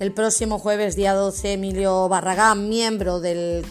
el próximo jueves, día 12, Emilio Barragán, miembro del